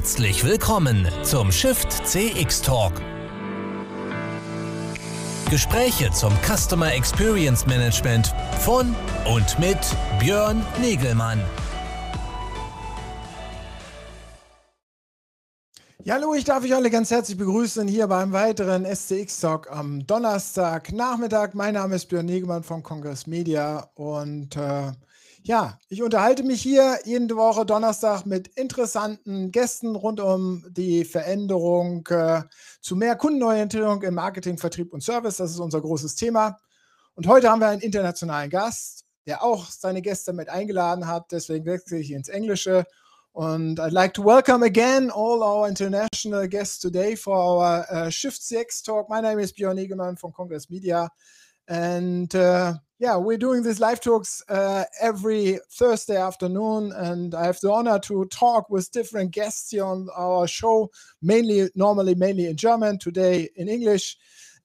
Herzlich willkommen zum Shift CX Talk. Gespräche zum Customer Experience Management von und mit Björn Negelmann. Ja, hallo, ich darf euch alle ganz herzlich begrüßen hier beim weiteren SCX Talk am Donnerstag Nachmittag. Mein Name ist Björn Negelmann von Congress Media und äh, ja, ich unterhalte mich hier jede Woche Donnerstag mit interessanten Gästen rund um die Veränderung äh, zu mehr Kundenorientierung im Marketing, Vertrieb und Service. Das ist unser großes Thema. Und heute haben wir einen internationalen Gast, der auch seine Gäste mit eingeladen hat. Deswegen wechsle ich ins Englische. Und I'd like to welcome again all our international guests today for our uh, Shift CX talk. My name is Björn Egemann from Congress Media. And uh, yeah, we're doing these live talks uh, every Thursday afternoon, and I have the honor to talk with different guests here on our show, mainly, normally, mainly in German, today in English,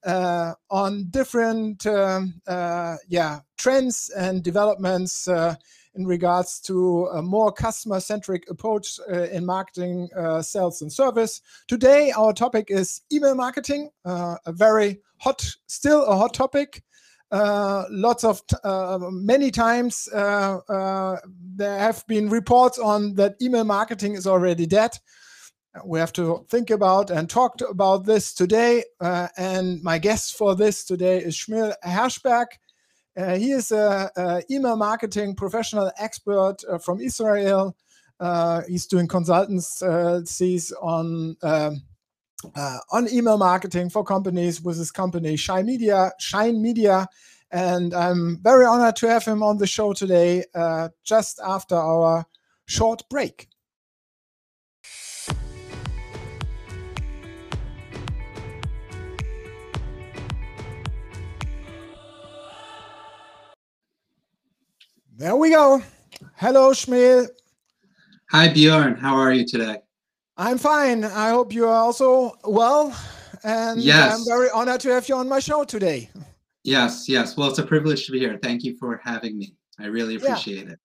uh, on different, um, uh, yeah, trends and developments uh, in regards to a more customer-centric approach uh, in marketing, uh, sales, and service. Today, our topic is email marketing, a very hot, still a hot topic. Uh, lots of uh, many times uh, uh, there have been reports on that email marketing is already dead. We have to think about and talk about this today. Uh, and my guest for this today is Shmuel Herschberg. he is an email marketing professional expert from Israel. he's doing consultancies on um, uh, on email marketing for companies with his company Shyn Media. Shyn Media, and I'm very honored to have him on the show today, uh, just after our short break. There we go. Hello, Shmuel. Hi, Bjorn. How are you today? I'm fine. I hope you are also well. And yes. I'm very honored to have you on my show today. Yes, yes. Well, it's a privilege to be here. Thank you for having me. I really appreciate yeah. it.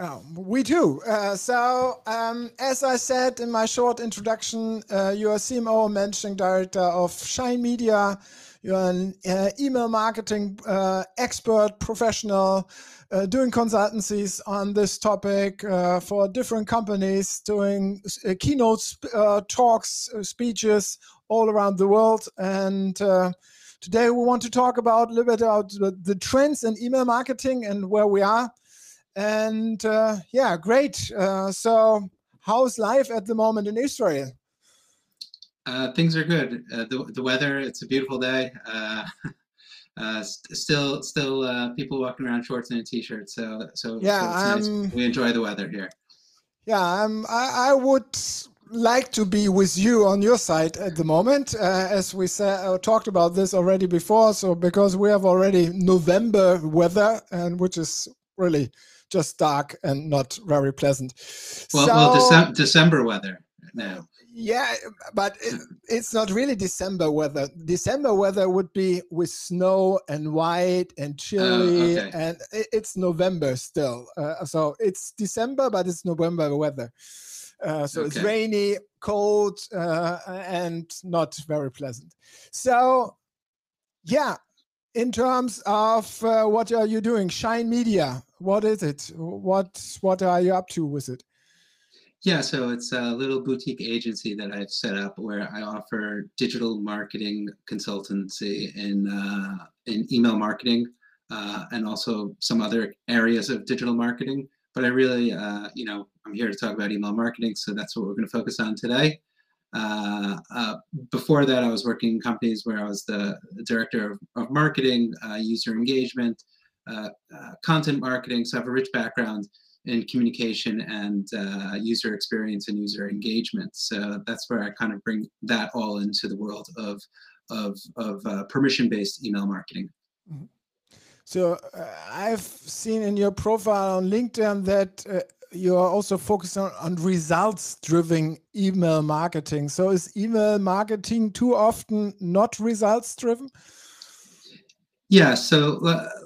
Oh, we do. Uh, so, um, as I said in my short introduction, uh, you're CMO managing director of Shyn Media. You're an uh, email marketing uh, expert, professional, uh, doing consultancies on this topic uh, for different companies, doing keynote talks, speeches all around the world. And today we want to talk about a little bit about the, trends in email marketing and where we are. And yeah, great. so, how's life at the moment in Israel? Uh, things are good. Uh, the, the weather, it's a beautiful day. Uh, st still, still uh, people walking around shorts and a t-shirt. So, so yeah, so um, nice. we enjoy the weather here. Yeah, um, I, I would like to be with you on your side at the moment, uh, as we said, uh, talked about this already before. So because we have already November weather, and which is really just dark and not very pleasant. Well, so, well, Dece December weather now. Yeah, but it, it's not really December weather. December weather would be with snow and white and chilly, Oh, okay. and it, it's November still. Uh, so it's December, but it's November weather. Uh, so it's rainy, cold, uh, and not very pleasant. So, yeah, in terms of uh, what are you doing, Shyn Media? What is it? What what are you up to with it? Yeah, so it's a little boutique agency that I've set up where I offer digital marketing consultancy in uh, in email marketing uh, and also some other areas of digital marketing. But I really, uh, you know, I'm here to talk about email marketing, so that's what we're going to focus on today. Uh, uh, before that, I was working in companies where I was the director of, of marketing, uh, user engagement, content marketing. So I have a rich background in communication and uh, user experience and user engagement. So that's where I kind of bring that all into the world of of, of uh, permission-based email marketing. So uh, I've seen in your profile on LinkedIn that uh, you are also focused on, on results-driven email marketing. So is email marketing too often not results-driven? Yeah, so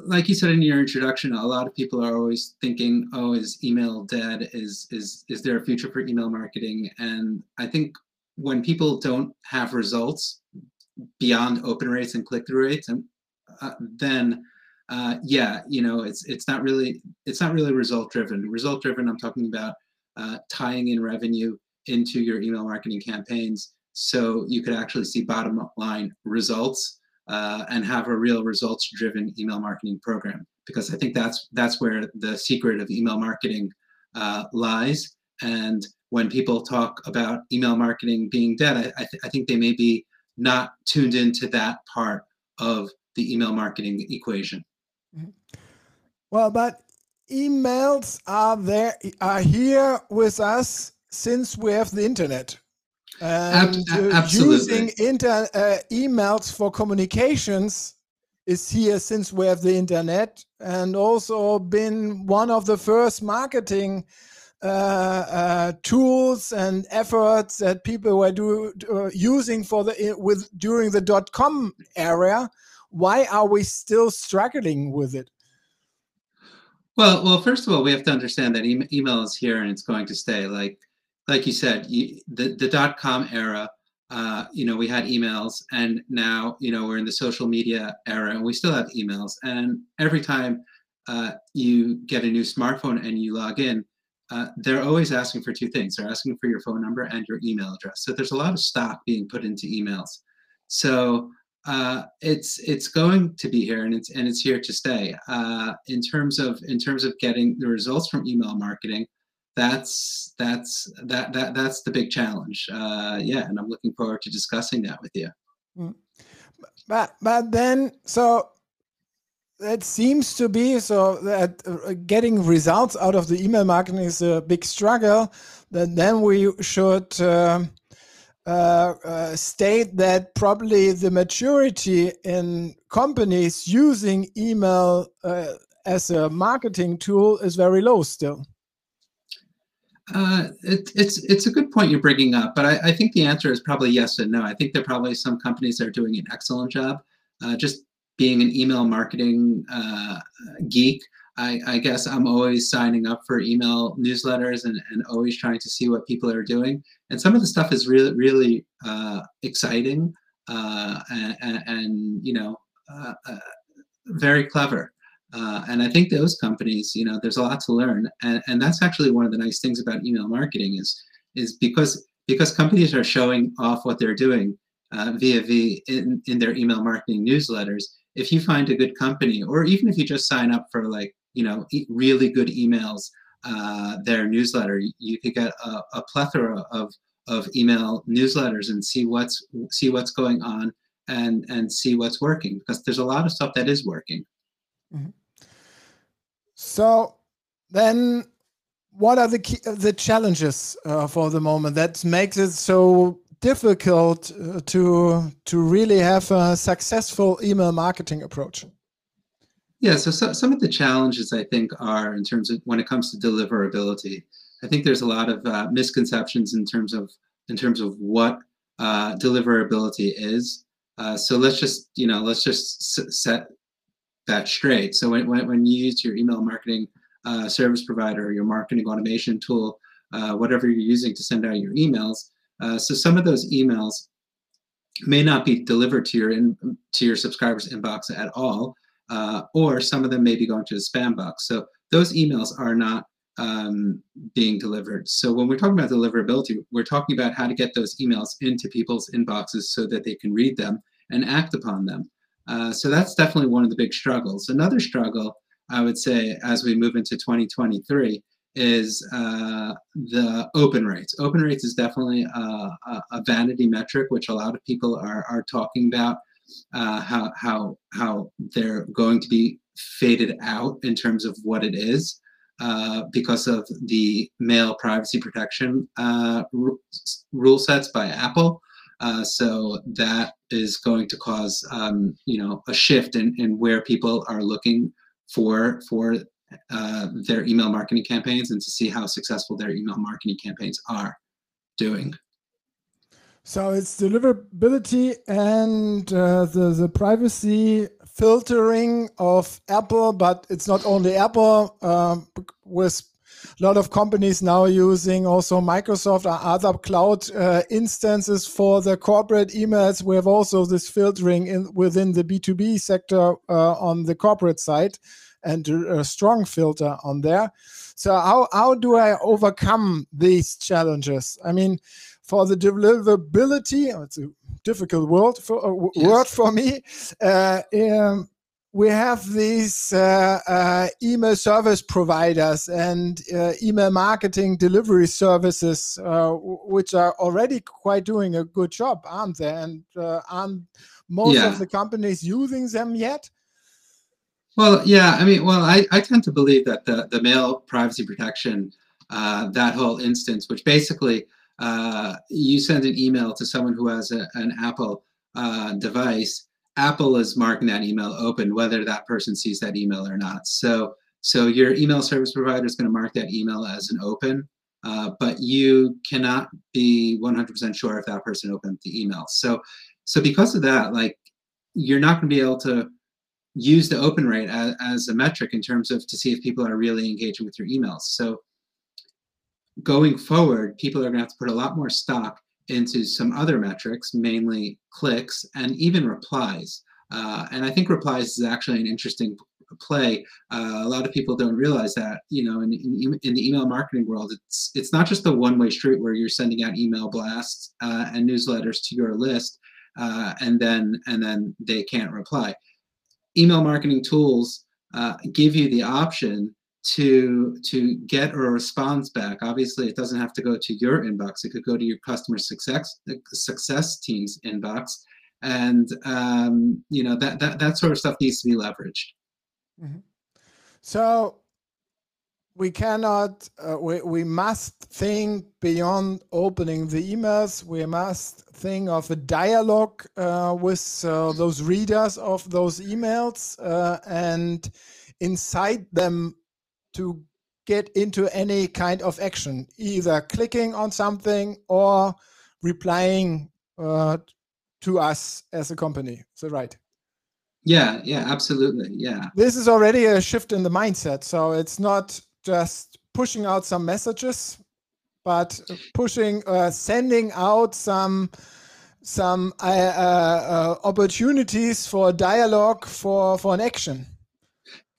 like you said in your introduction, a lot of people are always thinking, "Oh, is email dead? Is is is there a future for email marketing?" And I think when people don't have results beyond open rates and click through rates, and uh, then uh, yeah, you know, it's it's not really it's not really result driven. Result driven, I'm talking about uh, tying in revenue into your email marketing campaigns, so you could actually see bottom line results uh, and have a real results driven email marketing program. Because I think that's that's where the secret of email marketing uh, lies. And when people talk about email marketing being dead, I, I, th- I think they may be not tuned into that part of the email marketing equation. Mm-hmm. Well, but emails are there are here with us since we have the internet. And uh, using inter, uh, emails for communications is here since we have the internet and also been one of the first marketing uh, uh, tools and efforts that people were do, uh, using for the with during the dot com era why are we still struggling with it? Well, well, first of all, we have to understand that e- email is here and it's going to stay. Like, like you said, you, the the dot com era. Uh, you know, we had emails, and now you know we're in the social media era, and we still have emails. And every time uh, you get a new smartphone and you log in, uh, they're always asking for two things. They're asking for your phone number and your email address. So there's a lot of stock being put into emails. So uh, it's it's going to be here and it's and it's here to stay. Uh, in terms of in terms of getting the results from email marketing, that's that's that that that's the big challenge. Uh, yeah, and I'm looking forward to discussing that with you. Mm. But but then so it seems to be so that uh, getting results out of the email marketing is a big struggle. That then we should. Um, uh, uh, state that probably the maturity in companies using email uh, as a marketing tool is very low still. Uh, it, it's it's a good point you're bringing up, but I, I, think the answer is probably yes and no. I think there are probably some companies that are doing an excellent job. Uh, just being an email marketing uh, geek, I, I, guess I'm always signing up for email newsletters and, and always trying to see what people are doing. And some of the stuff is really, really uh, exciting uh, and, and, you know, uh, uh very clever. Uh, and I think those companies, you know, there's a lot to learn. And, and that's actually one of the nice things about email marketing is, is because, because companies are showing off what they're doing uh, via V in, in their email marketing newsletters, if you find a good company, or even if you just sign up for like you know really good emails uh, their newsletter you could get a, a, plethora of of email newsletters and see what's see what's going on and and see what's working because there's a lot of stuff that is working mm-hmm. So then what are the key, the challenges uh, for the moment that makes it so difficult uh, to to really have a successful email marketing approach yeah, so, so, some of the challenges I think are in terms of when it comes to deliverability. I think there's a lot of uh, misconceptions in terms of in terms of what uh, deliverability is. Uh, so let's just you know let's just set that straight. So when, when, when you use your email marketing uh, service provider, your marketing automation tool, uh, whatever you're using to send out your emails, uh, so some of those emails may not be delivered to your in, to your subscribers inbox at all uh, or some of them may be going to the spam box. So those emails are not um, being delivered. So when we're talking about deliverability, we're talking about how to get those emails into people's inboxes so that they can read them and act upon them. Uh, so that's definitely one of the big struggles. Another struggle, I would say, as we move into 2023, is uh, the open rates. Open rates is definitely a, a, vanity metric, which a lot of people are, are talking about uh, how how how they're going to be faded out in terms of what it is uh, because of the mail privacy protection uh, r- rule sets by Apple. Uh, so that is going to cause um, you know a shift in, in where people are looking for for uh, their email marketing campaigns and to see how successful their email marketing campaigns are doing. So it's deliverability and uh, the the privacy filtering of Apple, but it's not only Apple. Um, with a lot of companies now using also Microsoft or other cloud uh, instances for the corporate emails. We have also this filtering in within the B2B sector uh, on the corporate side and a strong filter on there. So how, how do I overcome these challenges? I mean, for the deliverability, it's a difficult word for, uh, yes. word for me. Uh, um, we have these uh, uh, email service providers and uh, email marketing delivery services, uh, which are already quite doing a good job, aren't they? And uh, aren't most yeah. of the companies using them yet? Well, yeah, I mean, well, I, I tend to believe that the, the mail privacy protection, uh, that whole instance, which basically you send an email to someone who has a, an Apple device, Apple is marking that email open, whether that person sees that email or not. So, so your email service provider is going to mark that email as an open, uh, but you cannot be 100% sure if that person opened the email. So, so because of that, like you're not going to be able to use the open rate as, as a metric in terms of to see if people are really engaging with your emails. So, going forward, people are going to have to put a lot more stock into some other metrics, mainly clicks and even replies. Uh, and I think replies is actually an interesting play. Uh, a lot of people don't realize that, you know, in, in, in, the email marketing world, it's it's not just a one-way street where you're sending out email blasts uh, and newsletters to your list, uh, and then and then they can't reply. Email marketing tools uh, give you the option to to get a response back. Obviously, it doesn't have to go to your inbox. It could go to your customer success success team's inbox, and um, you know that that that sort of stuff needs to be leveraged. Mm-hmm. So we cannot uh, we, we must think beyond opening the emails we must think of a dialogue uh, with uh, those readers of those emails uh, and inside them to get into any kind of action, either clicking on something or replying uh, to us as a company. So right. Yeah, yeah, absolutely. Yeah. This is already a shift in the mindset. So it's not just pushing out some messages, but pushing, uh, sending out some some uh, uh, opportunities for dialogue for for an action.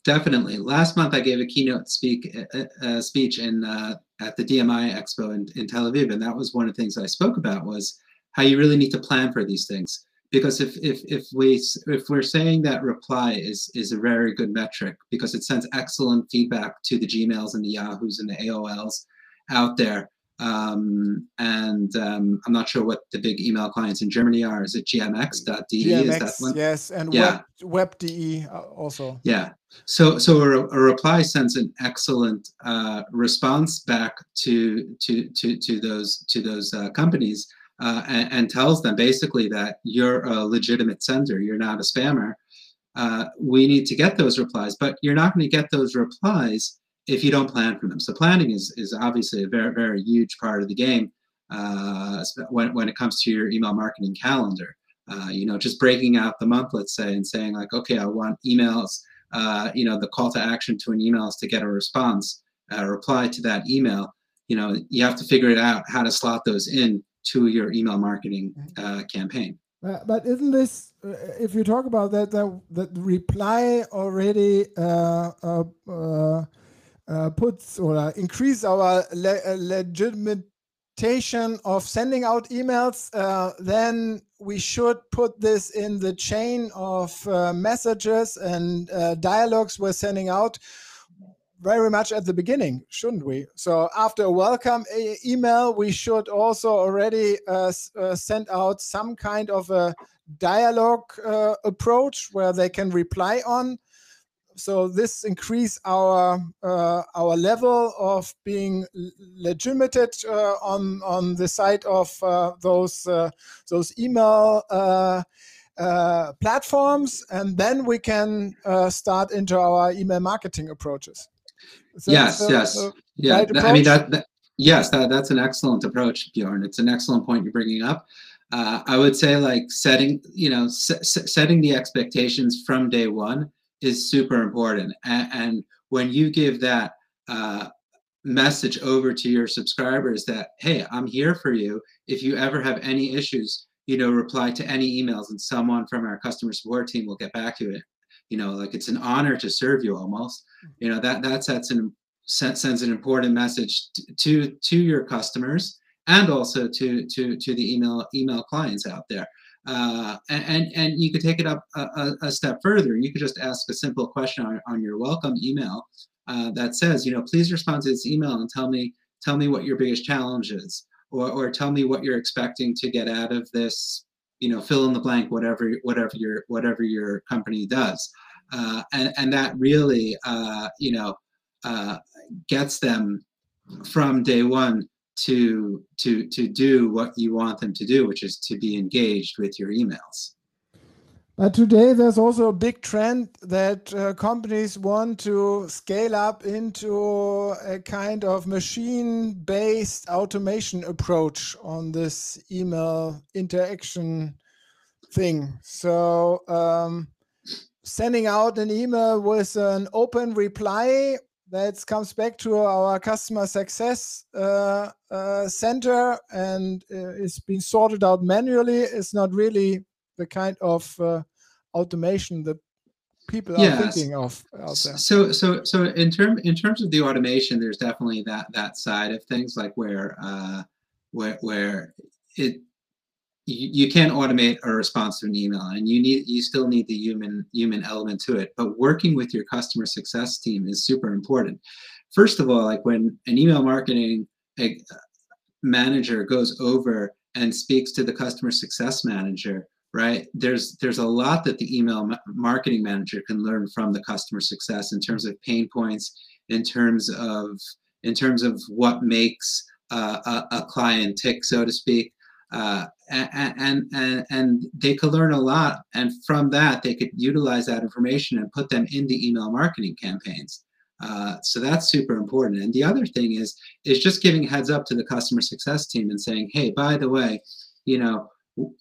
Definitely. Last month, I gave a keynote speak uh, uh, speech in uh, at the DMI Expo in, in Tel Aviv, and that was one of the things I spoke about was how you really need to plan for these things. Because if if if we if we're saying that reply is is a very good metric because it sends excellent feedback to the Gmails and the Yahoos and the AOLs out there, um, and um, I'm not sure what the big email clients in Germany are. Is it gmx.de? GMX, is that one? Yes, and yeah. web, web.de uh, also. Yeah. So so a, a reply sends an excellent uh, response back to to to to those to those uh, companies uh, and, and, tells them basically that you're a legitimate sender. You're not a spammer. Uh, we need to get those replies, but you're not going to get those replies if you don't plan for them. So planning is, is obviously a very, very huge part of the game uh, when, when it comes to your email marketing calendar. Uh, you know, just breaking out the month, let's say, and saying like, okay, I want emails, uh, you know, the call to action to an email is to get a response, a reply to that email. You know, you have to figure it out how to slot those in to your email marketing uh, campaign. but isn't this, uh, if you talk about that, that, that reply already uh, uh, puts or uh, increase our le uh, legitimation of sending out emails, uh, then we should put this in the chain of uh, messages and uh, dialogues we're sending out very much at the beginning, shouldn't we? So after a welcome email, we should also already send out some kind of a dialogue approach where they can reply on so this increase our uh, our level of being legitimate uh, on on the side of uh, those uh, those email uh, uh, platforms, and then we can start into our email marketing approaches. So, yes, yes, yeah. I mean that, that yes, that, that's an excellent approach, Bjorn. It's an excellent point you're bringing up. uh, I would say like setting, you know, setting the expectations from day one is super important. And, and when you give that uh, message over to your subscribers that, hey, I'm here for you. If you ever have any issues, you know, reply to any emails and someone from our customer support team will get back to it. You know, like it's an honor to serve you almost. You know, that that sets an sends an important message to to your customers and also to to to the email email clients out there. Uh, and and you could take it up a, a, step further. You could just ask a simple question on, on your welcome email uh, that says, you know, please respond to this email and tell me tell me what your biggest challenge is, or or tell me what you're expecting to get out of this. You know, fill in the blank, whatever whatever your whatever your company does, uh, and and that really, uh, you know, uh, gets them from day one to to to do what you want them to do which is to be engaged with your emails. But today there's also a big trend that uh, companies want to scale up into a kind of machine based automation approach on this email interaction thing. So um, sending out an email with an open reply that comes back to our customer success uh, uh, center and uh, is being sorted out manually It's not really the kind of uh, automation that people are thinking of out there. So, so, so in term in terms of the automation, there's definitely that that side of things, like where uh, where where it you, you can't automate a response to an email and you need you still need the human human element to it. But working with your customer success team is super important. First of all like when an email marketing manager goes over and speaks to the customer success manager right there's there's a lot that the email marketing manager can learn from the customer success in terms of pain points in terms of in terms of what makes uh, a, a client tick so to speak uh, and, and, and they could learn a lot. And from that, they could utilize that information and put them in the email marketing campaigns. Uh, so that's super important. And the other thing is, is just giving heads up to the customer success team and saying, hey, by the way, you know,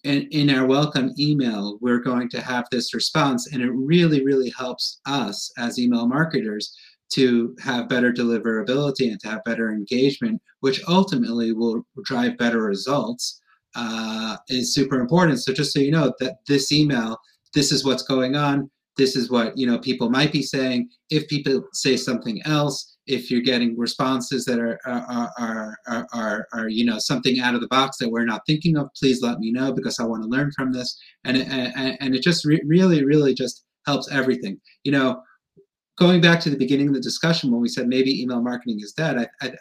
in, in our welcome email, we're going to have this response. And it really, really helps us as email marketers to have better deliverability and to have better engagement, which ultimately will drive better results uh, is super important. So just so you know that this email, this is what's going on. This is what you know people might be saying. If people say something else, if you're getting responses that are are, are are, are, are you know something out of the box that we're not thinking of, please let me know because I want to learn from this. And and, and it just re- really really just helps everything. You know, going back to the beginning of the discussion when we said maybe email marketing is dead, I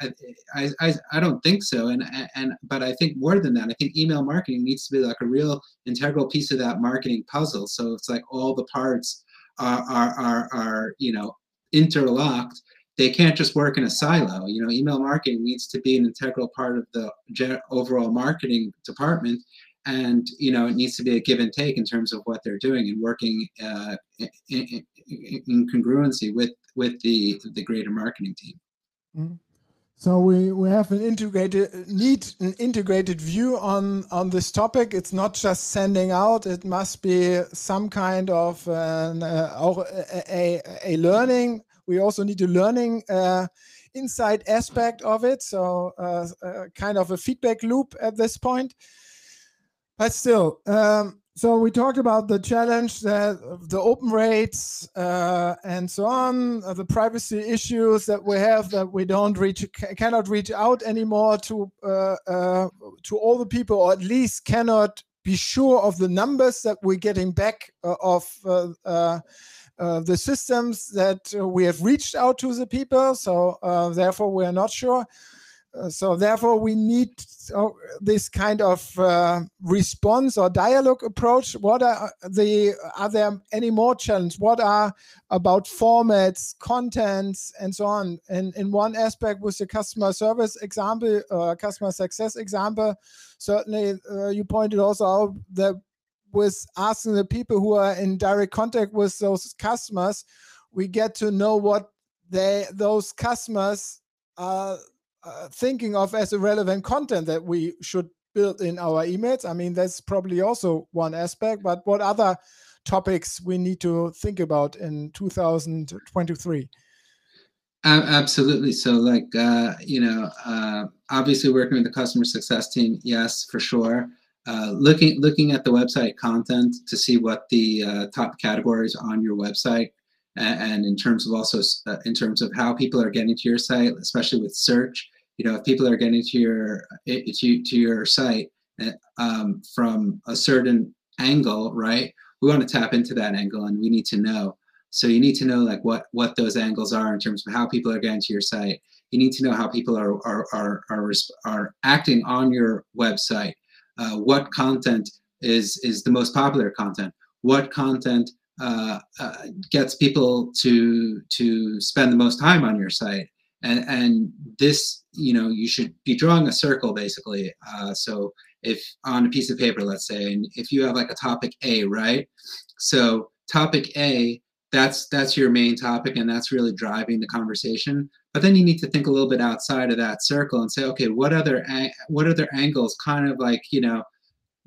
I, I, I, don't think so. And and but I think more than that, I think email marketing needs to be like a real integral piece of that marketing puzzle. So it's like all the parts are are are, are you know interlocked. They can't just work in a silo. You know, email marketing needs to be an integral part of the overall marketing department and you know it needs to be a give and take in terms of what they're doing and working uh, in, in, congruency with with the the greater marketing team. Mm-hmm. so we we have an integrated need an integrated view on on this topic. It's not just sending out. It must be some kind of an, uh, a, a, a learning. We also need a learning uh, inside aspect of it. So uh, uh, kind of a feedback loop at this point. But still, um, so we talked about the challenge that the open rates uh, and so on, uh, the privacy issues that we have that we don't reach, cannot reach out anymore to uh, uh, to all the people, or at least cannot be sure of the numbers that we're getting back uh, of uh, the systems that we have reached out to the people. So therefore, we are not sure. Uh, so therefore we need uh, this kind of uh, response or dialogue approach. What are the are there any more challenges? What are about formats contents and so on? And in one aspect with the customer service example uh, customer success example certainly uh, you pointed also out that with asking the people who are in direct contact with those customers we get to know what they those customers are uh, thinking of as a relevant content that we should build in our emails. I mean, that's probably also one aspect, but what other topics we need to think about in 2023? absolutely. So, like, uh, you know, uh, obviously working with the customer success team, yes, for sure. Uh, looking looking at the website content to see what the uh, top categories on your website, and, in terms of also uh, in terms of how people are getting to your site, especially with search. You know, if people are getting to your to, to your site um, from a certain angle, right? We want to tap into that angle, and we need to know so you need to know like what what those angles are in terms of how people are getting to your site. You need to know how people are are are are, are acting on your website. Uh, what content is is the most popular content? What content uh, uh, gets people to to spend the most time on your site? And and this you know you should be drawing a circle basically. Uh, so if on a piece of paper, let's say, and if you have like a topic A, right? So topic A that's that's your main topic and that's really driving the conversation but then you need to think a little bit outside of that circle and say okay what other what other angles kind of like you know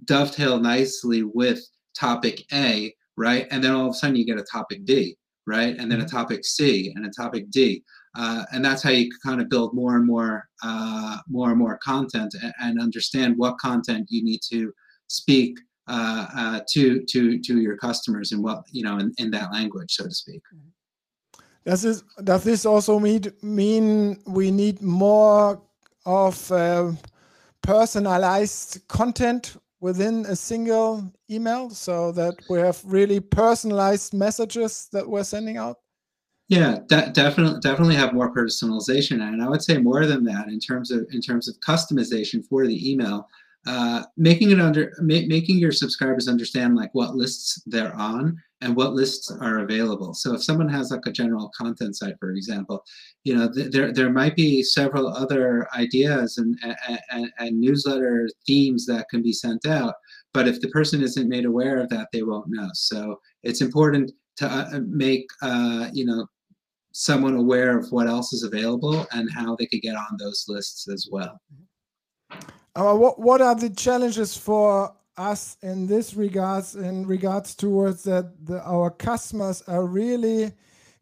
dovetail nicely with topic a right and then all of a sudden you get a topic D, right and then a mm-hmm. topic c and a topic d uh, and that's how you kind of build more and more uh, more and more content and, and understand what content you need to speak uh, uh, to to to your customers in what you know in, in that language, so to speak. Does this does this also mean mean we need more of uh, personalized content within a single email, so that we have really personalized messages that we're sending out? Yeah, de- definitely, definitely have more personalization, and I would say more than that in terms of in terms of customization for the email uh, making it under ma- making your subscribers understand like what lists they're on and what lists are available. So if someone has like a general content site for example you know th- there there might be several other ideas and, and, and newsletter themes that can be sent out but if the person isn't made aware of that they won't know. So it's important to uh, make uh, you know someone aware of what else is available and how they could get on those lists as well. Uh, what what are the challenges for us in this regards in regards towards that the, our customers are really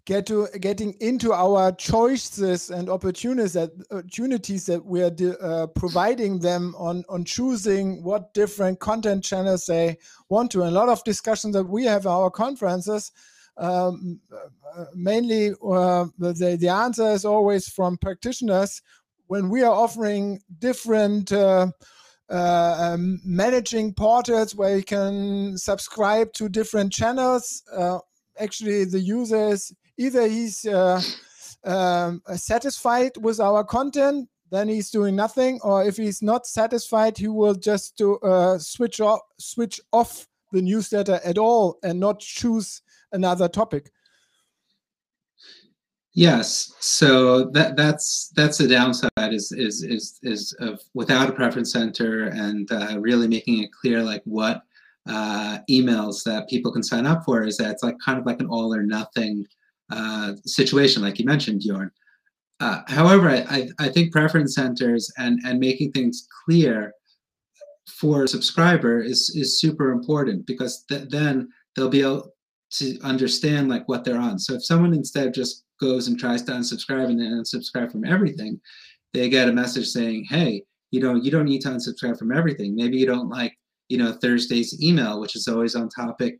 get to getting into our choices and opportunities that opportunities that we are uh, providing them on on choosing what different content channels they want to. And a lot of discussions that we have at our conferences. Um, uh, mainly, uh, the the answer is always from practitioners when we are offering different uh, uh, um, managing portals where you can subscribe to different channels, uh, actually the users either he's uh, um, satisfied with our content, then he's doing nothing, or if he's not satisfied, he will just do, uh, switch off switch off the newsletter at all and not choose another topic. Yes, so that that's that's the downside is is is is of without a preference center and uh, really making it clear like what uh, emails that people can sign up for is that it's like kind of like an all or nothing uh, situation, like you mentioned, Bjorn. Uh, however, I, I think preference centers and and making things clear for a subscriber is is super important because th- then they'll be able to understand like what they're on. So if someone instead just goes and tries to unsubscribe and then unsubscribe from everything, they get a message saying, "Hey, you know, you don't need to unsubscribe from everything. Maybe you don't like, you know, Thursday's email, which is always on topic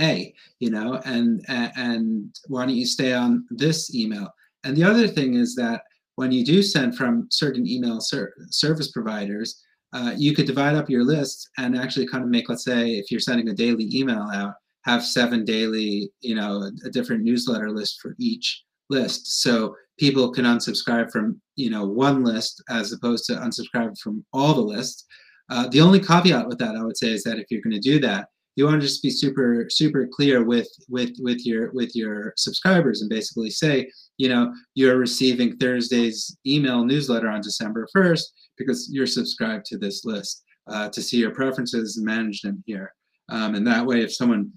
A, you know, and and why don't you stay on this email?" And the other thing is that when you do send from certain email ser- service providers, uh, you could divide up your list and actually kind of make, let's say, if you're sending a daily email out, have seven daily, you know, a different newsletter list for each list. So people can unsubscribe from, you know, one list as opposed to unsubscribe from all the lists. Uh, the only caveat with that, I would say, is that if you're going to do that, you want to just be super, super clear with with with your with your subscribers and basically say, you know, you're receiving Thursday's email newsletter on December 1st because you're subscribed to this list uh, to see your preferences and manage them here. Um, and that way, if someone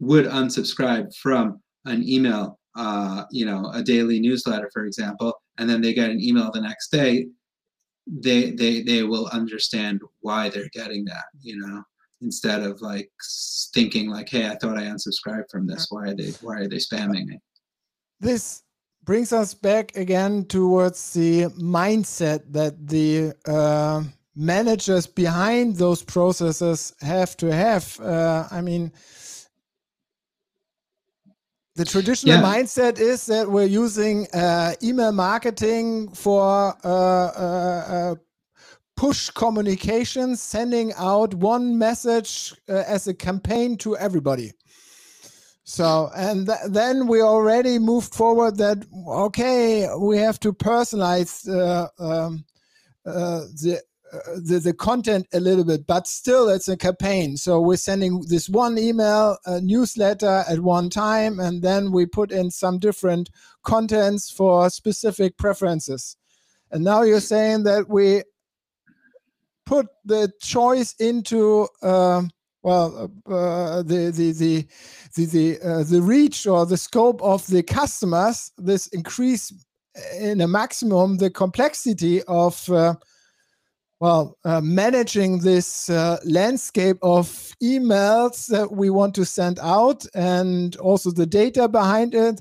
would unsubscribe from an email, uh, you know, a daily newsletter, for example, and then they get an email the next day, they they they will understand why they're getting that you know instead of like thinking like hey i thought i unsubscribed from this. Why are they why are they spamming me? This brings us back again towards the mindset that the uh, managers behind those processes have to have. Uh, i mean the traditional yeah. mindset is that we're using uh, email marketing for uh, uh, uh push communications, sending out one message uh, as a campaign to everybody. So, and th then we already moved forward that, okay, we have to personalize uh, um, the the, the content a little bit, but still it's a campaign. So we're sending this one email newsletter at one time, and then we put in some different contents for specific preferences. And now you're saying that we put the choice into uh, well uh, the the the the the, uh, the reach or the scope of the customers. This increase in a maximum the complexity of uh, well, uh, managing this uh, landscape of emails that we want to send out and also the data behind it.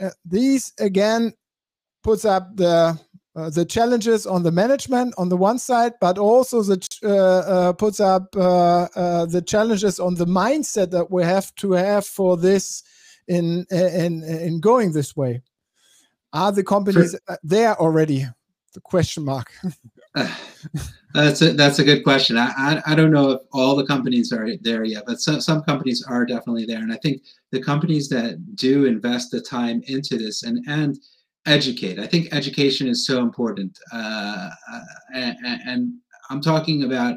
Uh, these again puts up the uh, the challenges on the management on the one side, but also the uh, uh, puts up the challenges on the mindset that we have to have for this in in in going this way. Are the companies there already? The question mark. that's a that's a good question. I, I, I don't know if all the companies are there yet, but some some companies are definitely there, and I think the companies that do invest the time into this and and educate. I think education is so important, uh, and, and, I'm talking about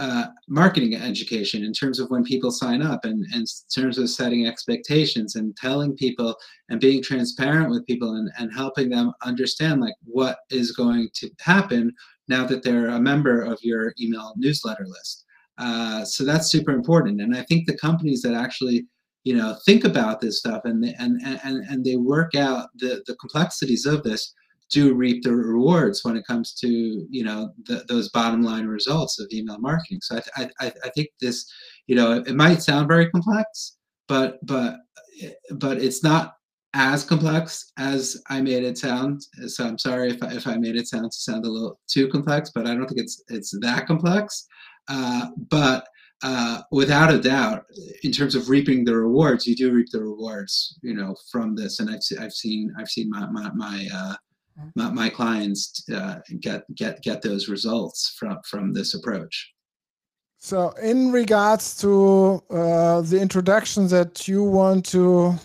uh, marketing education in terms of when people sign up and, and, in terms of setting expectations and telling people and being transparent with people and, and helping them understand like what is going to happen now that they're a member of your email newsletter list. Uh, so that's super important. And I think the companies that actually, you know, think about this stuff and they, and, and, and they work out the, the complexities of this do reap the rewards when it comes to, you know, the, those bottom line results of email marketing. So I, I, I think this, you know, it might sound very complex, but, but, but it's not as complex as I made it sound. So I'm sorry if I, if I made it sound to sound a little too complex, but I don't think it's it's that complex. Uh, but uh, without a doubt, in terms of reaping the rewards, you do reap the rewards, you know, from this. And I've I've seen I've seen my my my uh, my, my, clients uh, get get get those results from from this approach. So, in regards to uh, the introduction that you want to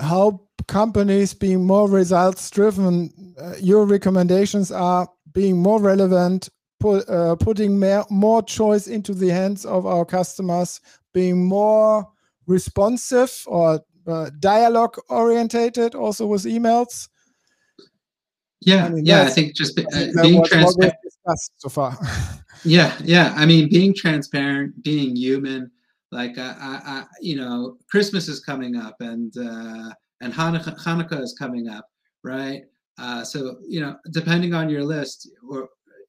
help companies being more results driven, uh, your recommendations are being more relevant, put, uh, putting more, more choice into the hands of our customers, being more responsive or uh, dialogue orientated also with emails. Yeah, I mean, yeah, I think just uh, being transparent. So far. yeah, yeah. I mean, being transparent, being human. Like, I, I, you know, Christmas is coming up, and uh, and Hanukkah, Hanukkah is coming up, right? Uh, so you know, depending on your list, or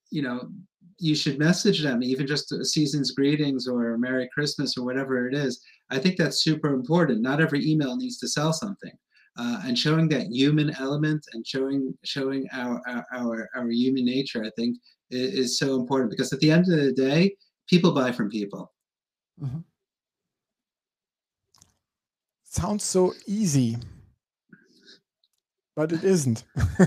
you know, you should message them even just a season's greetings or Merry Christmas or whatever it is. I think that's super important. Not every email needs to sell something. Uh, and showing that human element and showing showing our our our, our human nature, I think, is, is, so important because at the end of the day, people buy from people. Mm-hmm. Sounds so easy but it isn't.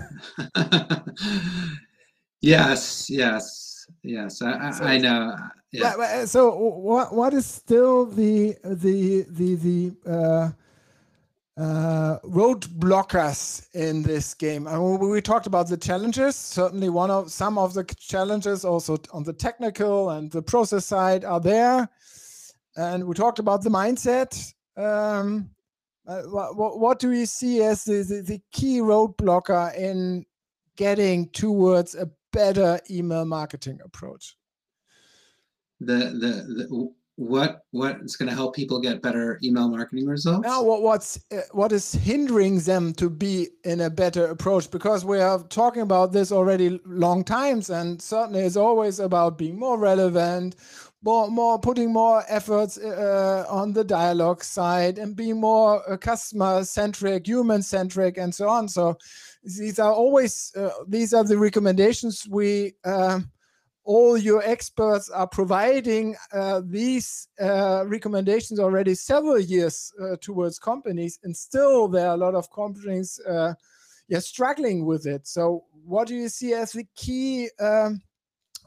yes, yes, yes. I, so, I know. Yeah. So what what is still the the the the uh, uh, roadblockers in this game? I mean, we talked about the challenges. Certainly, one of some of the challenges also on the technical and the process side are there, and we talked about the mindset. Um, uh, what, what do you see as the, the, the key roadblocker in getting towards a better email marketing approach? The, the, the what what is going to help people get better email marketing results now what what's uh, what is hindering them to be in a better approach because we are talking about this already long times and certainly it's always about being more relevant more more putting more efforts uh, on the dialogue side and being more uh, customer centric human centric and so on so these are always uh, these are the recommendations we um, all your experts are providing uh, these uh, recommendations already several years uh, towards companies, and still there are a lot of companies uh, yeah, struggling with it. So, what do you see as the key um,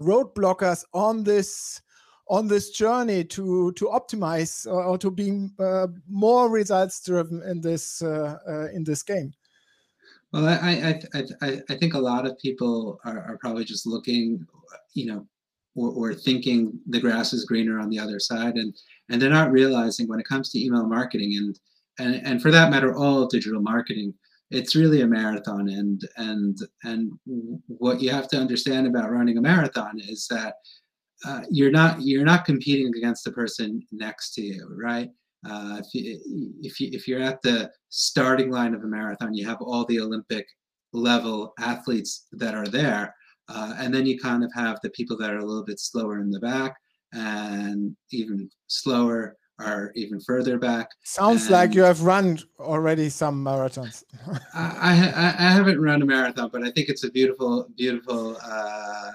roadblockers on this? On this journey to to optimize or, or to be uh, more results driven in this uh, in this game well, I, I, I, I think a lot of people are, are probably just looking, you know, or, or thinking the grass is greener on the other side, and and they're not realizing when it comes to email marketing and and and for that matter, all digital marketing, it's really a marathon. And and and what you have to understand about running a marathon is that uh, you're not you're not competing against the person next to you, right? Uh, if, you, if, you, if you're at the starting line of a marathon, you have all the Olympic level athletes that are there. Uh, and then you kind of have the people that are a little bit slower in the back and even slower are even further back. Sounds and like you have run already some marathons. I, I, I, haven't run a marathon, but I think it's a beautiful, beautiful, uh,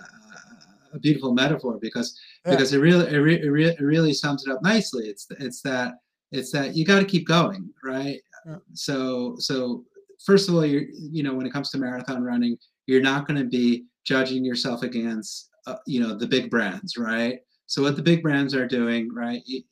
a beautiful metaphor because yeah. because it really it, re, it, re, it really sums it up nicely. It's it's that it's that you got to keep going, right? Yeah. So so first of all, you you know when it comes to marathon running, you're not going to be judging yourself against uh, you know the big brands, right? So what the big brands are doing, right? You,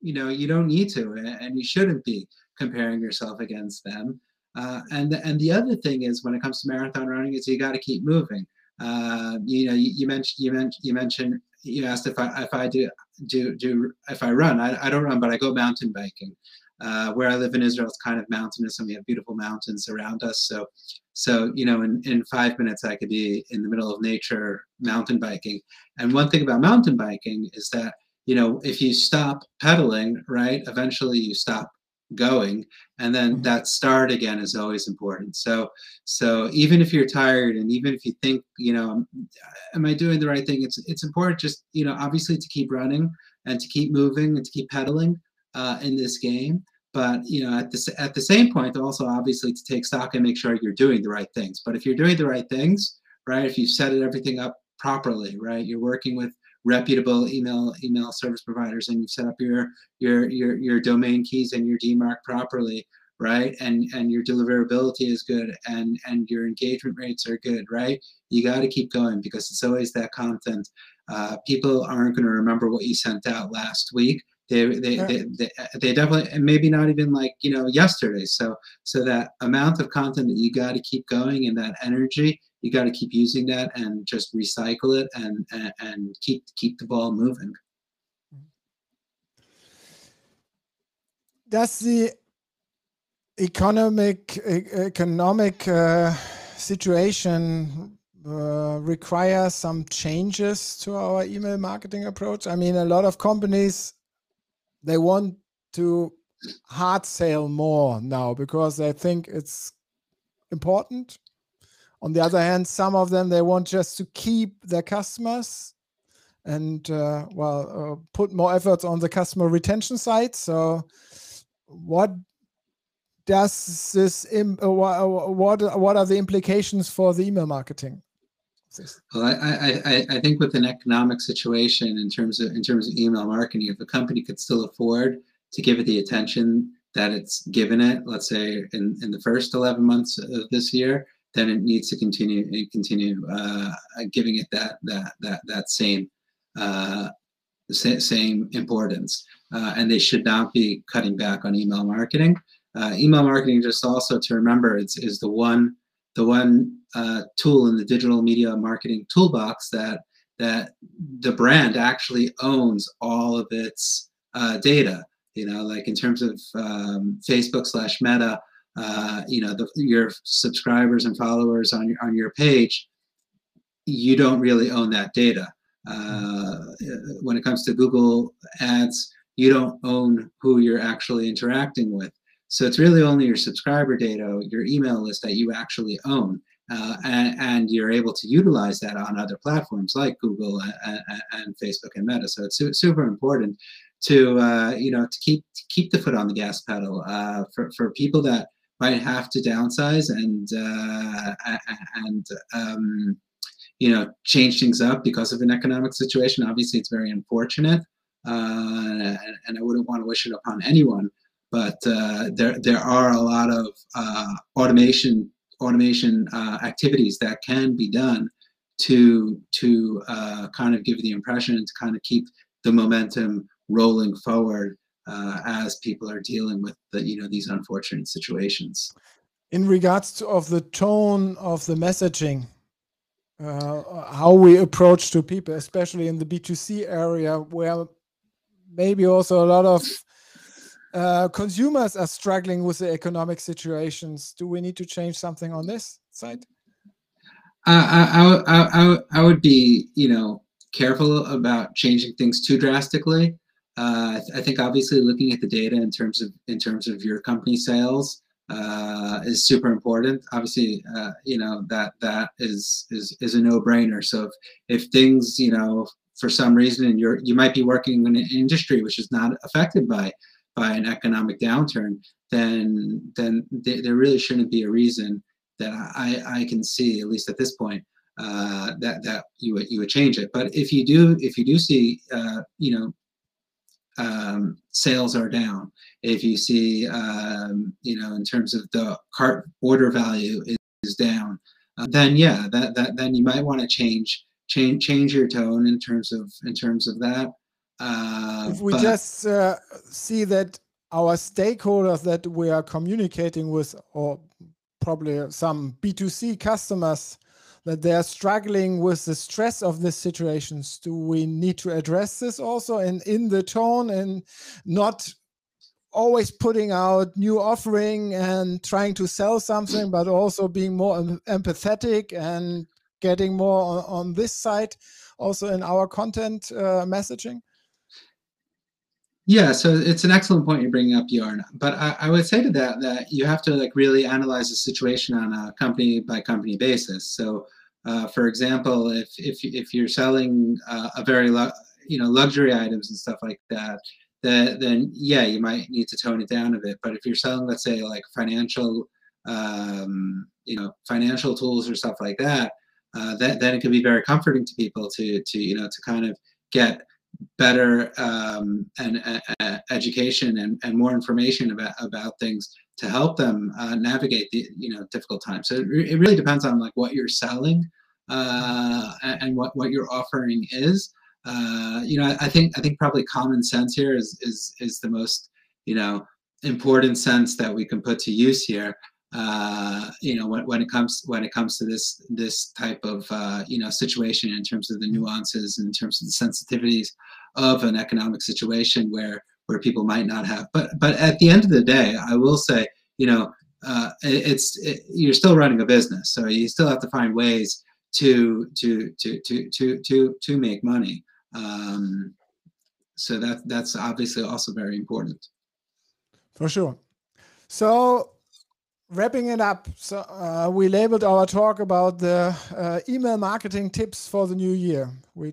you know you don't need to, and you shouldn't be comparing yourself against them. Uh, and and the other thing is when it comes to marathon running is you got to keep moving. Uh, you know, you, you, mentioned you mentioned you mentioned you asked if I if I do do do if I run. I, I don't run, but I go mountain biking. Uh, where I live in Israel, it's kind of mountainous, and we have beautiful mountains around us. So, so you know, in, in five minutes, I could be in the middle of nature mountain biking. And one thing about mountain biking is that you know, if you stop pedaling, right, eventually you stop going and then mm-hmm. that start again is always important. So so even if you're tired and even if you think you know am i doing the right thing? It's it's important just you know obviously to keep running and to keep moving and to keep pedaling uh, in this game. But you know at the at the same point also obviously to take stock and make sure you're doing the right things. But if you're doing the right things right if you've set it everything up properly right you're working with reputable email email service providers and you've set up your your your, your domain keys and your DMARC properly right? And and your deliverability is good and and your engagement rates are good right? You got to keep going because it's always that content uh, people aren't going to remember what you sent out last week. They they, they, they, they definitely maybe not even like you know yesterday. So so that amount of content that you got to keep going and that energy you got to keep using that and just recycle it and, and, and keep keep the ball moving. Does the economic economic uh, situation uh, require some changes to our email marketing approach? I mean, a lot of companies they want to hard sell more now because they think it's important on the other hand, some of them they want just to keep their customers and uh, well uh, put more efforts on the customer retention side. So, what does this? Im- uh, what what are the implications for the email marketing? Well, I, I, I think with an economic situation in terms of in terms of email marketing, if a company could still afford to give it the attention that it's given it, let's say in, in the first 11 months of this year, then it needs to continue and continue uh, giving it that that that that same uh, same importance. Uh, and they should not be cutting back on email marketing. Uh, email marketing, just also to remember, it's is the one the one uh, tool in the digital media marketing toolbox that that the brand actually owns all of its uh, data. You know, like in terms of um, Facebook slash Meta uh, you know the, your subscribers and followers on your on your page you don't really own that data Uh, when it comes to Google Ads, you don't own who you're actually interacting with. So it's really only your subscriber data, your email list that you actually own. Uh, and, and, you're able to utilize that on other platforms like Google and, and Facebook and Meta. So it's su super important to uh, you know to keep to keep the foot on the gas pedal uh, for for people that might have to downsize and uh, and um, you know change things up because of an economic situation. Obviously, it's very unfortunate, uh, and, I wouldn't want to wish it upon anyone. But uh, there there are a lot of uh, automation automation uh, activities that can be done to to uh, kind of give the impression to kind of keep the momentum rolling forward uh, as people are dealing with the you know these unfortunate situations. In regards to of the tone of the messaging, uh, how we approach to people, especially in the B2C area, where maybe also a lot of uh, consumers are struggling with the economic situations. Do we need to change something on this side? I, I, I, I would be, you know, careful about changing things too drastically. Uh, I, th I, think obviously looking at the data in terms of in terms of your company sales uh, is super important. Obviously, uh, you know that that is is is a no brainer. So if if things you know for some reason and you're you might be working in an industry which is not affected by by an economic downturn, then then th there really shouldn't be a reason that I, I can see, at least at this point, uh, that that you would you would change it. But if you do if you do see uh, you know um, sales are down, if you see um, you know in terms of the cart order value is, is down, uh, then yeah, that that then you might want to change change change your tone in terms of in terms of that. Uh, if we but, just uh, see that our stakeholders that we are communicating with, or probably some B2C customers, that they are struggling with the stress of these situations. Do we need to address this also and in the tone and not always putting out new offering and trying to sell something, but also being more empathetic and getting more on, on this side also in our content uh, messaging? Yeah, so it's an excellent point you're bringing up, Jorn. But I, I, would say to that that you have to like really analyze the situation on a company by company basis. So, uh, for example, if if if you're selling uh, a very you know luxury items and stuff like that, that then yeah, you might need to tone it down a bit. But if you're selling, let's say, like financial um, you know financial tools or stuff like that, uh, that then it can be very comforting to people to to you know to kind of get better um, and uh, education and, and more information about about things to help them uh, navigate the you know difficult times. So it, it really depends on like what you're selling uh, and what what your offering is. Uh, you know, I, I, think I think probably common sense here is is is the most you know important sense that we can put to use here. Uh, you know, when, when it comes when it comes to this this type of uh, you know situation in terms of the nuances, in terms of the sensitivities of an economic situation where where people might not have. But but at the end of the day, I will say, you know, uh, it, it's it, you're still running a business, so you still have to find ways to to to to to to to make money. Um, so that that's obviously also very important. For sure. So wrapping it up, so uh, we labeled our talk about the uh, email marketing tips for the new year. We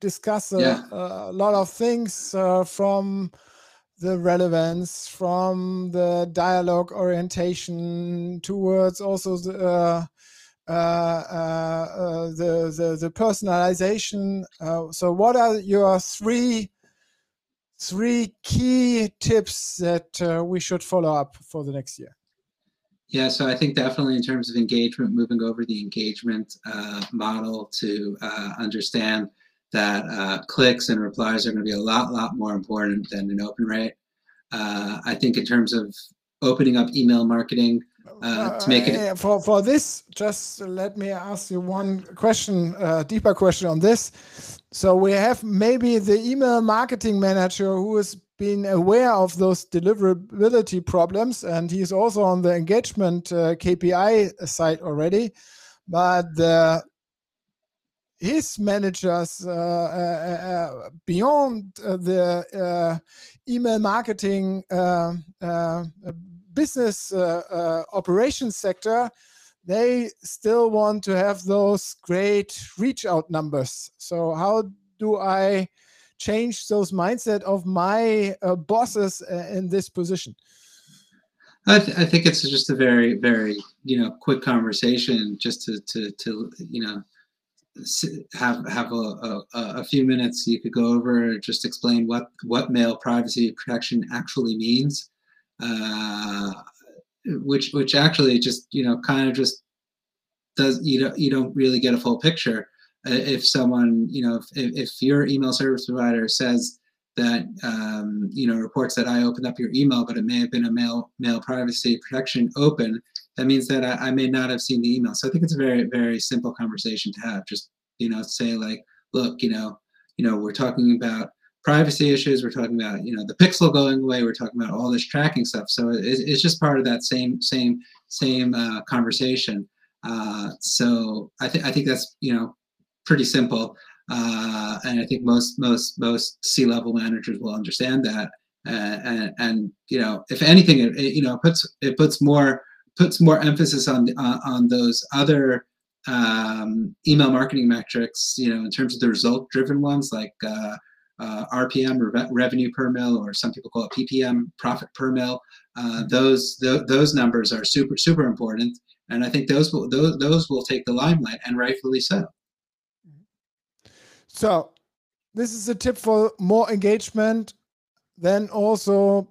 discuss a, yeah. a lot of things uh, from the relevance, from the dialogue orientation towards also the uh, uh, uh, the, the, the personalization. so, what are your three three key tips that we should follow up for the next year? Yeah, so I think definitely in terms of engagement, moving over the engagement uh, model to uh, understand that uh, clicks and replies are going to be a lot, lot more important than an open rate. Uh, I think in terms of opening up email marketing uh, to make it uh, for for this, just let me ask you one question, deeper question on this. So we have maybe the email marketing manager who is been aware of those deliverability problems, and he's also on the engagement uh, KPI side already. But the his managers uh, uh, uh beyond the email marketing business operations sector, they still want to have those great reach out numbers. So how do I change those mindset of my uh, bosses in this position? I, th- I, think it's just a very, very, you know, quick conversation just to, to, to you know, have have a, a, a, few minutes you could go over just explain what what mail privacy protection actually means uh, which which actually just you know kind of just does you don't you don't really get a full picture if someone you know if, if your email service provider says that um, you know reports that I opened up your email, but it may have been a mail mail privacy protection open. That means that I, I, may not have seen the email. So I think it's a very very simple conversation to have. Just you know say like, look, you know, you know, we're talking about privacy issues. We're talking about you know the pixel going away. We're talking about all this tracking stuff. So it, it's just part of that same same same uh, conversation. Uh, so I think I think that's you know pretty simple. Uh, and I think most most most C-level managers will understand that. Uh, and, and you know, if anything, it, it, you know puts it puts more puts more emphasis on uh, on those other um, email marketing metrics. You know, in terms of the result-driven ones like uh, uh, RPM, re- revenue per mill, or some people call it PPM, profit per mill. Uh, those th- those numbers are super super important, and I think those will those, those will take the limelight, and rightfully so. So this is a tip for more engagement, then also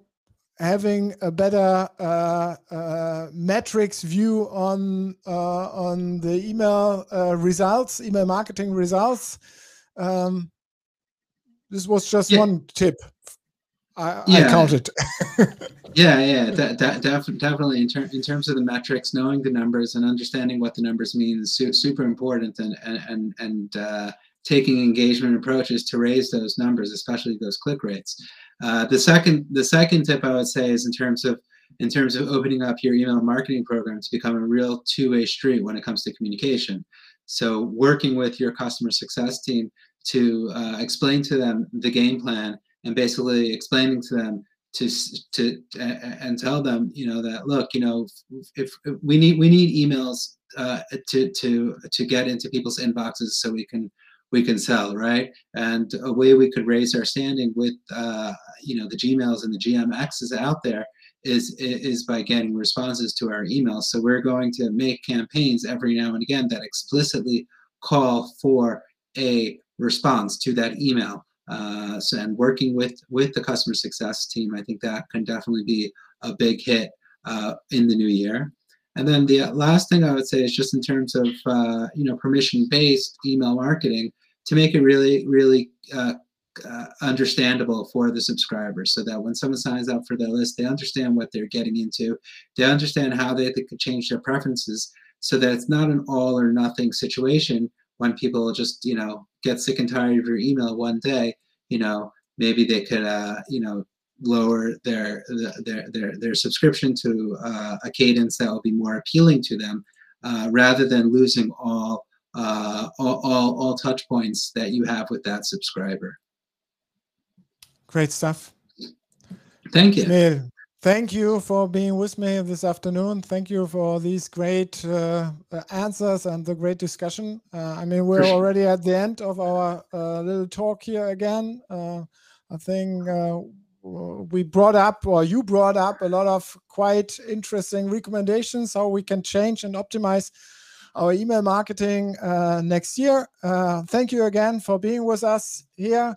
having a better uh, uh, metrics view on uh, on the email uh, results, email marketing results. Um, this was just yeah. one tip. I, yeah. I counted. yeah, yeah, that, that def- definitely. In, ter- in terms of the metrics, knowing the numbers and understanding what the numbers mean is su- super important. And and and and uh, taking engagement approaches to raise those numbers, especially those click rates. Uh, the second the second tip I would say is in terms of in terms of opening up your email marketing program to become a real two-way street when it comes to communication. So working with your customer success team to uh, explain to them the game plan and basically explaining to them to to and tell them you know that look you know if, if we need we need emails uh, to to to get into people's inboxes so we can we can sell, right? And a way we could raise our standing with, uh, you know, the Gmails and the GMXs out there is is by getting responses to our emails. So we're going to make campaigns every now and again that explicitly call for a response to that email. Uh, so and working with with the customer success team, I think that can definitely be a big hit uh, in the new year. And then the last thing I would say is just in terms of uh, you know permission-based email marketing to make it really really uh, uh, understandable for the subscribers, so that when someone signs up for their list, they understand what they're getting into, they understand how they, they could change their preferences, so that it's not an all or nothing situation when people just you know get sick and tired of your email one day. You know maybe they could uh, you know lower their their their their subscription to uh, a cadence that will be more appealing to them, uh, rather than losing all, uh, all, all all touch points that you have with that subscriber. Great stuff. Thank you. thank you for being with me this afternoon. Thank you for these great uh, answers and the great discussion. Uh, I mean, we're already at the end of our uh, little talk here again. I think we brought up or you brought up a lot of quite interesting recommendations how we can change and optimize our email marketing uh, next year. Uh, thank you again for being with us here.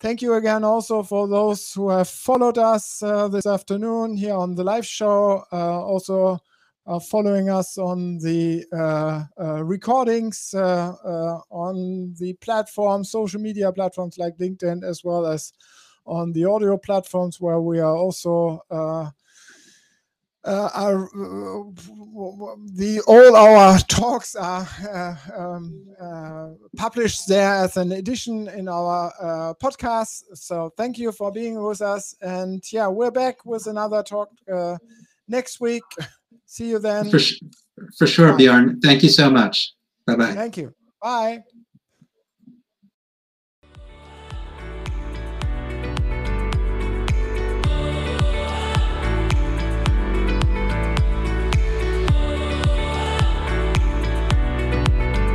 Thank you again also for those who have followed us uh, this afternoon here on the live show, uh, also uh, following us on the uh, recordings on the platform, social media platforms like LinkedIn, as well as on the audio platforms where we are also uh, are uh, the all our talks are uh, um, uh, published there as an edition in our uh, podcast. So thank you for being with us, and yeah, we're back with another talk next week. See you then. For, for sure. Bjorn. Thank you so much. Bye bye. Thank you. Bye.